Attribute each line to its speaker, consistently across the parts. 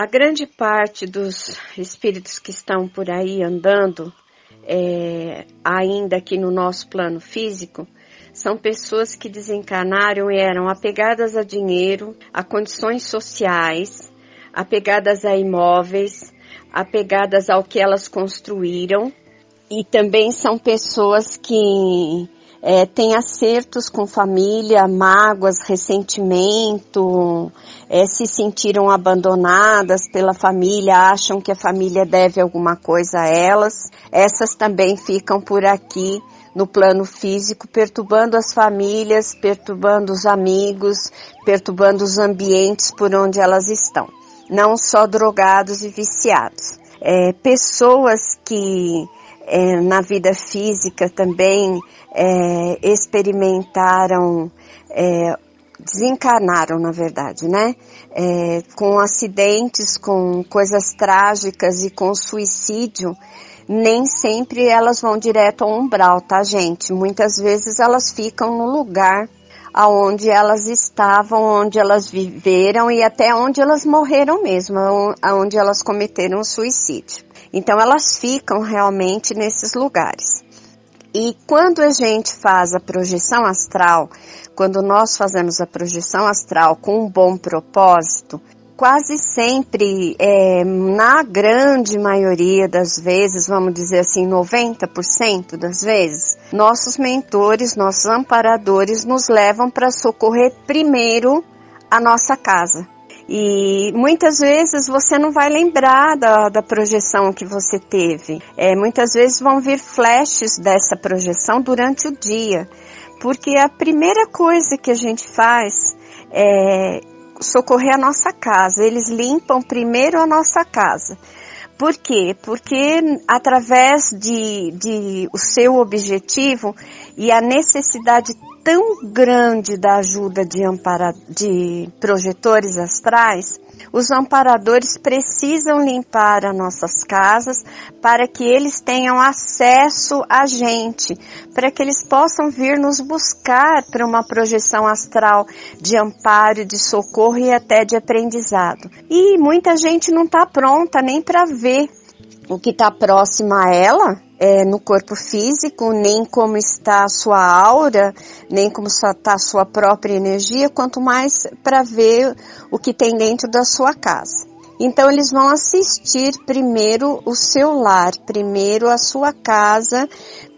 Speaker 1: A grande parte dos espíritos que estão por aí andando, é, ainda aqui no nosso plano físico, são pessoas que desencarnaram e eram apegadas a dinheiro, a condições sociais, apegadas a imóveis, apegadas ao que elas construíram, e também são pessoas que é, têm acertos com família, mágoas, ressentimento, é, se sentiram abandonadas pela família, acham que a família deve alguma coisa a elas. Essas também ficam por aqui no plano físico, perturbando as famílias, perturbando os amigos, perturbando os ambientes por onde elas estão. Não só drogados e viciados. É, pessoas que é, na vida física também é, experimentaram, é, desencarnaram na verdade, né? É, com acidentes, com coisas trágicas e com suicídio, nem sempre elas vão direto ao umbral, tá, gente? Muitas vezes elas ficam no lugar aonde elas estavam, onde elas viveram e até onde elas morreram mesmo, aonde elas cometeram suicídio. Então elas ficam realmente nesses lugares. E quando a gente faz a projeção astral, quando nós fazemos a projeção astral com um bom propósito, quase sempre, é, na grande maioria das vezes, vamos dizer assim, 90% das vezes, nossos mentores, nossos amparadores nos levam para socorrer primeiro a nossa casa. E muitas vezes você não vai lembrar da, da projeção que você teve. É, muitas vezes vão vir flashes dessa projeção durante o dia. Porque a primeira coisa que a gente faz é socorrer a nossa casa. Eles limpam primeiro a nossa casa. Por quê? Porque através de, de o seu objetivo e a necessidade tão grande da ajuda de, ampara, de projetores astrais, os amparadores precisam limpar as nossas casas para que eles tenham acesso a gente, para que eles possam vir nos buscar para uma projeção astral de amparo, de socorro e até de aprendizado. E muita gente não está pronta nem para ver o que está próximo a ela, é, no corpo físico, nem como está a sua aura, nem como está a sua própria energia, quanto mais para ver o que tem dentro da sua casa. Então eles vão assistir primeiro o seu lar, primeiro a sua casa,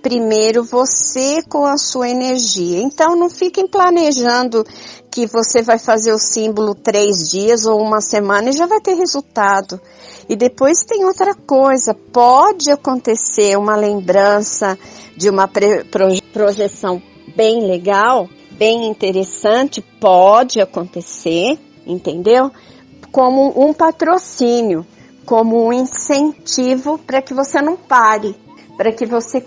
Speaker 1: primeiro você com a sua energia. Então não fiquem planejando que você vai fazer o símbolo três dias ou uma semana e já vai ter resultado. E depois tem outra coisa, pode acontecer uma lembrança de uma projeção bem legal, bem interessante, pode acontecer, entendeu? Como um patrocínio, como um incentivo para que você não pare, para que você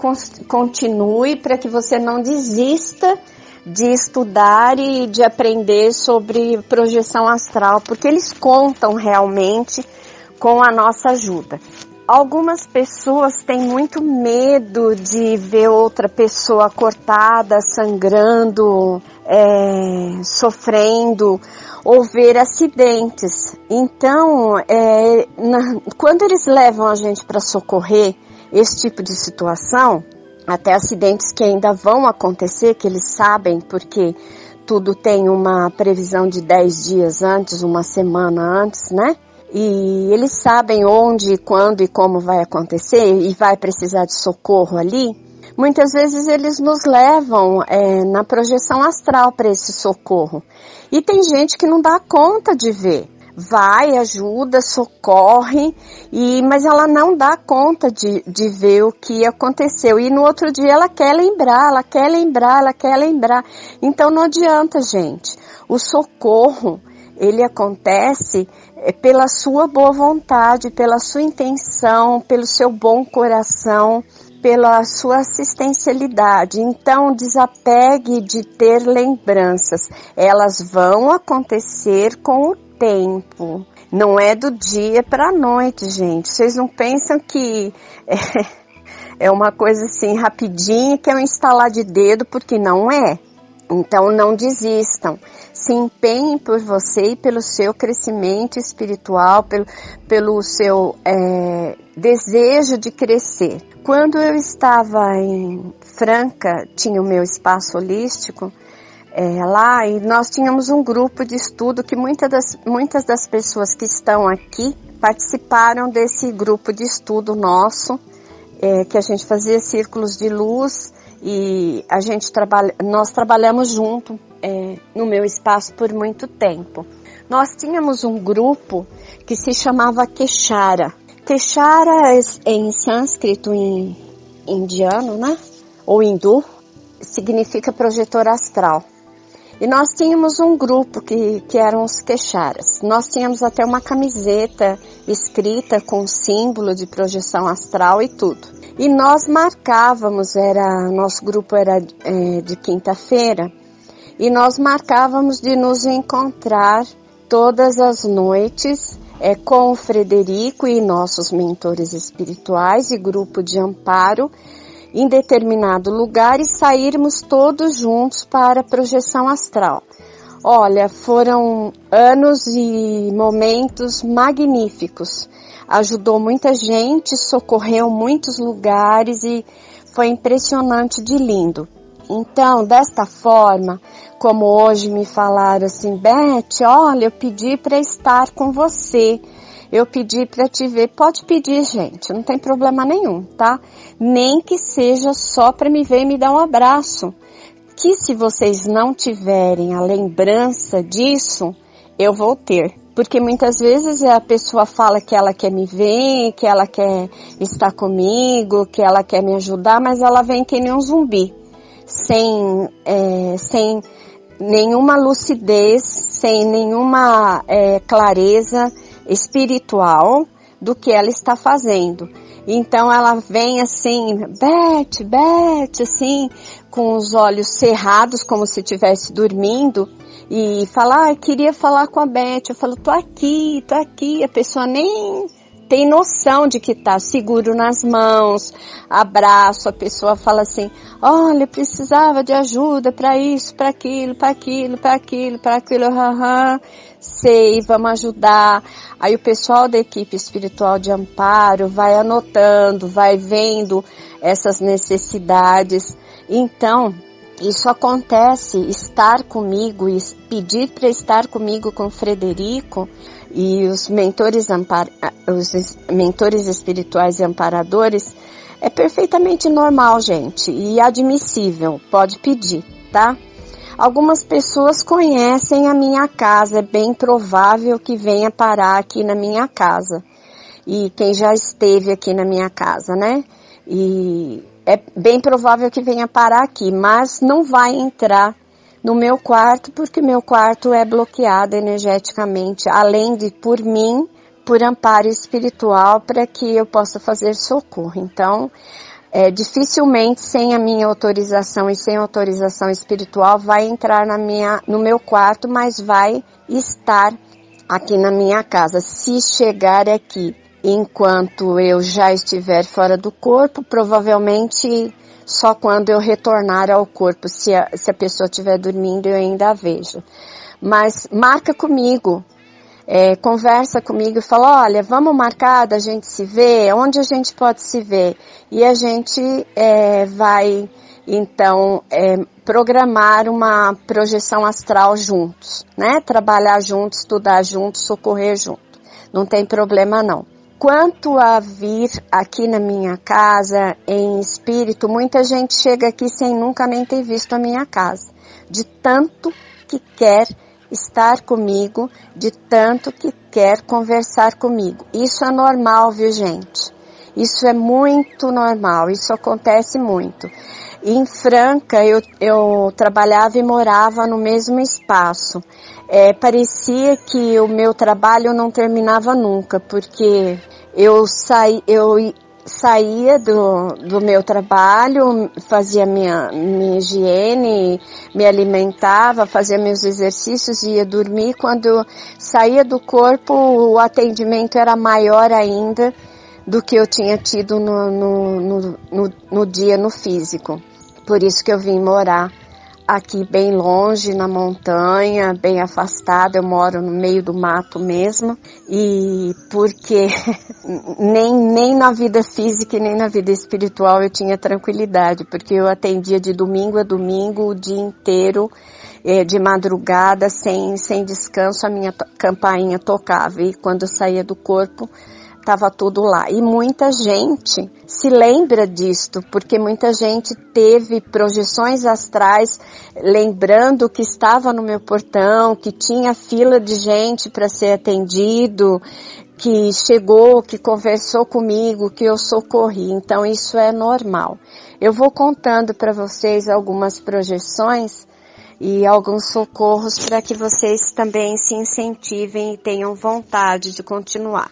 Speaker 1: continue, para que você não desista de estudar e de aprender sobre projeção astral, porque eles contam realmente com a nossa ajuda. Algumas pessoas têm muito medo de ver outra pessoa cortada, sangrando, é, sofrendo ou ver acidentes. Então, é, na, quando eles levam a gente para socorrer esse tipo de situação, até acidentes que ainda vão acontecer, que eles sabem porque tudo tem uma previsão de 10 dias antes, uma semana antes, né? E eles sabem onde, quando e como vai acontecer e vai precisar de socorro ali, muitas vezes eles nos levam é, na projeção astral para esse socorro. E tem gente que não dá conta de ver. Vai, ajuda, socorre, e, mas ela não dá conta de, de ver o que aconteceu. E no outro dia ela quer lembrar, ela quer lembrar, ela quer lembrar. Então não adianta, gente. O socorro, ele acontece é pela sua boa vontade, pela sua intenção, pelo seu bom coração, pela sua assistencialidade. Então, desapegue de ter lembranças. Elas vão acontecer com o tempo. Não é do dia para a noite, gente. Vocês não pensam que é, é uma coisa assim rapidinha, que é um instalar de dedo, porque não é. Então não desistam, se empenhem por você e pelo seu crescimento espiritual, pelo, pelo seu é, desejo de crescer. Quando eu estava em Franca, tinha o meu espaço holístico é, lá e nós tínhamos um grupo de estudo que muitas das, muitas das pessoas que estão aqui participaram desse grupo de estudo nosso, é, que a gente fazia círculos de luz e a gente trabalha, nós trabalhamos junto é, no meu espaço por muito tempo. Nós tínhamos um grupo que se chamava Keshara. Keshara é em sânscrito, em indiano, né? Ou hindu, significa projetor astral. E nós tínhamos um grupo que, que eram os queixaras. Nós tínhamos até uma camiseta escrita com símbolo de projeção astral e tudo. E nós marcávamos, era nosso grupo era é, de quinta-feira, e nós marcávamos de nos encontrar todas as noites é, com o Frederico e nossos mentores espirituais e grupo de amparo em determinado lugar e sairmos todos juntos para a projeção astral. Olha, foram anos e momentos magníficos ajudou muita gente, socorreu muitos lugares e foi impressionante de lindo. Então, desta forma, como hoje me falaram assim, Beth, olha, eu pedi para estar com você. Eu pedi para te ver. Pode pedir, gente, não tem problema nenhum, tá? Nem que seja só para me ver e me dar um abraço. Que se vocês não tiverem a lembrança disso, eu vou ter porque muitas vezes a pessoa fala que ela quer me ver, que ela quer estar comigo, que ela quer me ajudar, mas ela vem que nem um zumbi, sem, é, sem nenhuma lucidez, sem nenhuma é, clareza espiritual do que ela está fazendo. Então ela vem assim, Beth, Beth, assim, com os olhos cerrados, como se estivesse dormindo, e falar, ah, queria falar com a Beth. Eu falo, tô aqui, tô aqui. A pessoa nem tem noção de que tá seguro nas mãos, abraço, a pessoa fala assim, olha, precisava de ajuda para isso, para aquilo, para aquilo, para aquilo, para aquilo, haha, sei, vamos ajudar. Aí o pessoal da equipe espiritual de amparo vai anotando, vai vendo essas necessidades. Então, isso acontece, estar comigo e pedir para estar comigo com Frederico e os mentores, ampar, os mentores espirituais e amparadores é perfeitamente normal, gente, e admissível, pode pedir, tá? Algumas pessoas conhecem a minha casa, é bem provável que venha parar aqui na minha casa. E quem já esteve aqui na minha casa, né? E é bem provável que venha parar aqui, mas não vai entrar no meu quarto porque meu quarto é bloqueado energeticamente, além de por mim, por amparo espiritual para que eu possa fazer socorro. Então, é, dificilmente sem a minha autorização e sem autorização espiritual vai entrar na minha, no meu quarto, mas vai estar aqui na minha casa. Se chegar aqui enquanto eu já estiver fora do corpo, provavelmente só quando eu retornar ao corpo, se a, se a pessoa estiver dormindo, eu ainda a vejo. Mas marca comigo, é, conversa comigo e fala, olha, vamos marcar da gente se ver, onde a gente pode se ver? E a gente é, vai, então, é, programar uma projeção astral juntos, né? Trabalhar juntos, estudar juntos, socorrer junto. Não tem problema não. Quanto a vir aqui na minha casa em espírito, muita gente chega aqui sem nunca nem ter visto a minha casa. De tanto que quer estar comigo, de tanto que quer conversar comigo. Isso é normal, viu, gente? Isso é muito normal, isso acontece muito. Em Franca, eu, eu trabalhava e morava no mesmo espaço é, parecia que o meu trabalho não terminava nunca, porque eu, saí, eu saía do, do meu trabalho, fazia minha, minha higiene, me alimentava, fazia meus exercícios, ia dormir. Quando saía do corpo, o atendimento era maior ainda do que eu tinha tido no, no, no, no, no dia no físico. Por isso que eu vim morar aqui bem longe, na montanha, bem afastada, eu moro no meio do mato mesmo, e porque nem, nem na vida física e nem na vida espiritual eu tinha tranquilidade, porque eu atendia de domingo a domingo o dia inteiro, eh, de madrugada, sem, sem descanso, a minha campainha tocava, e quando saía do corpo, estava tudo lá. E muita gente se lembra disto, porque muita gente teve projeções astrais lembrando que estava no meu portão, que tinha fila de gente para ser atendido, que chegou, que conversou comigo, que eu socorri. Então isso é normal. Eu vou contando para vocês algumas projeções e alguns socorros para que vocês também se incentivem e tenham vontade de continuar.